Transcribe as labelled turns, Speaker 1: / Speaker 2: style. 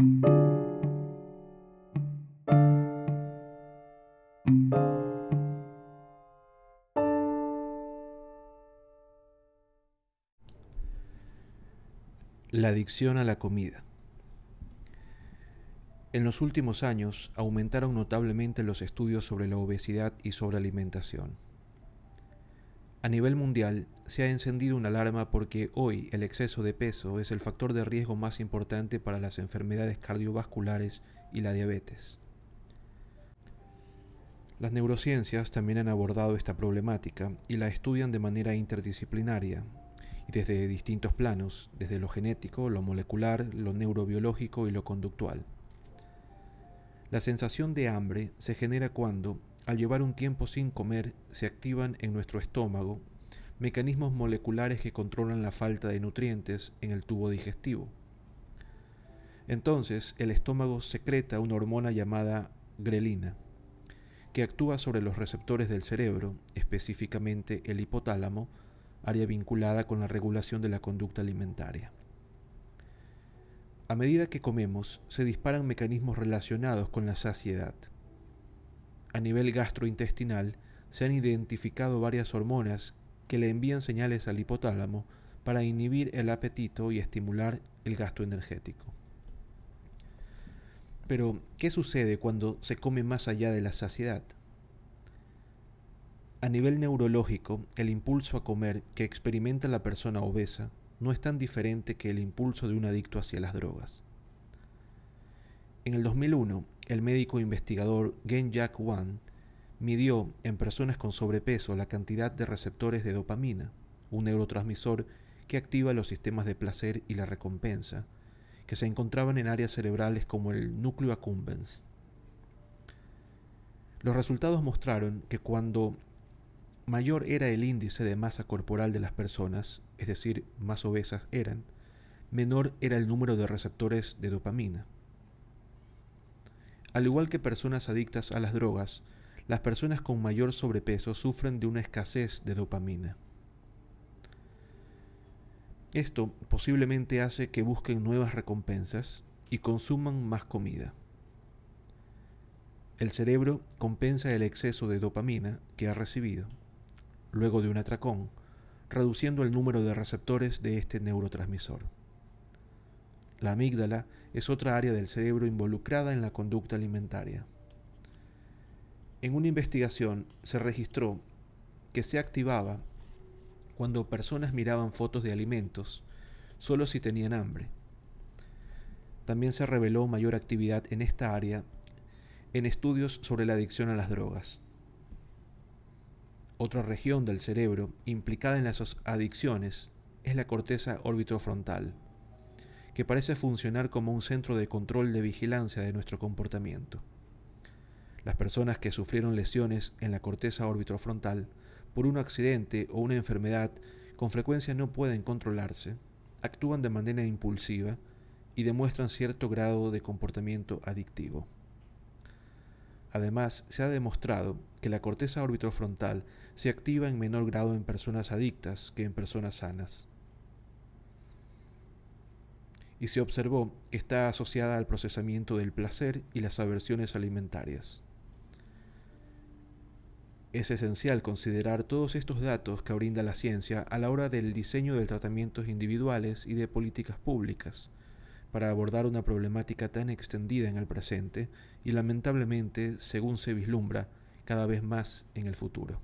Speaker 1: La adicción a la comida. En los últimos años aumentaron notablemente los estudios sobre la obesidad y sobre alimentación. A nivel mundial se ha encendido una alarma porque hoy el exceso de peso es el factor de riesgo más importante para las enfermedades cardiovasculares y la diabetes. Las neurociencias también han abordado esta problemática y la estudian de manera interdisciplinaria y desde distintos planos, desde lo genético, lo molecular, lo neurobiológico y lo conductual. La sensación de hambre se genera cuando, al llevar un tiempo sin comer, se activan en nuestro estómago mecanismos moleculares que controlan la falta de nutrientes en el tubo digestivo. Entonces, el estómago secreta una hormona llamada grelina, que actúa sobre los receptores del cerebro, específicamente el hipotálamo, área vinculada con la regulación de la conducta alimentaria. A medida que comemos, se disparan mecanismos relacionados con la saciedad. A nivel gastrointestinal, se han identificado varias hormonas que le envían señales al hipotálamo para inhibir el apetito y estimular el gasto energético. Pero, ¿qué sucede cuando se come más allá de la saciedad? A nivel neurológico, el impulso a comer que experimenta la persona obesa no es tan diferente que el impulso de un adicto hacia las drogas. En el 2001, el médico investigador Gen-Jack Wan midió en personas con sobrepeso la cantidad de receptores de dopamina, un neurotransmisor que activa los sistemas de placer y la recompensa, que se encontraban en áreas cerebrales como el núcleo accumbens. Los resultados mostraron que cuando mayor era el índice de masa corporal de las personas, es decir, más obesas eran, menor era el número de receptores de dopamina. Al igual que personas adictas a las drogas, las personas con mayor sobrepeso sufren de una escasez de dopamina. Esto posiblemente hace que busquen nuevas recompensas y consuman más comida. El cerebro compensa el exceso de dopamina que ha recibido luego de un atracón, reduciendo el número de receptores de este neurotransmisor. La amígdala es otra área del cerebro involucrada en la conducta alimentaria. En una investigación se registró que se activaba cuando personas miraban fotos de alimentos solo si tenían hambre. También se reveló mayor actividad en esta área en estudios sobre la adicción a las drogas. Otra región del cerebro implicada en las adicciones es la corteza orbitofrontal, que parece funcionar como un centro de control de vigilancia de nuestro comportamiento. Las personas que sufrieron lesiones en la corteza orbitofrontal por un accidente o una enfermedad con frecuencia no pueden controlarse, actúan de manera impulsiva y demuestran cierto grado de comportamiento adictivo. Además, se ha demostrado que la corteza orbitofrontal se activa en menor grado en personas adictas que en personas sanas. Y se observó que está asociada al procesamiento del placer y las aversiones alimentarias. Es esencial considerar todos estos datos que brinda la ciencia a la hora del diseño de tratamientos individuales y de políticas públicas, para abordar una problemática tan extendida en el presente y lamentablemente, según se vislumbra, cada vez más en el futuro.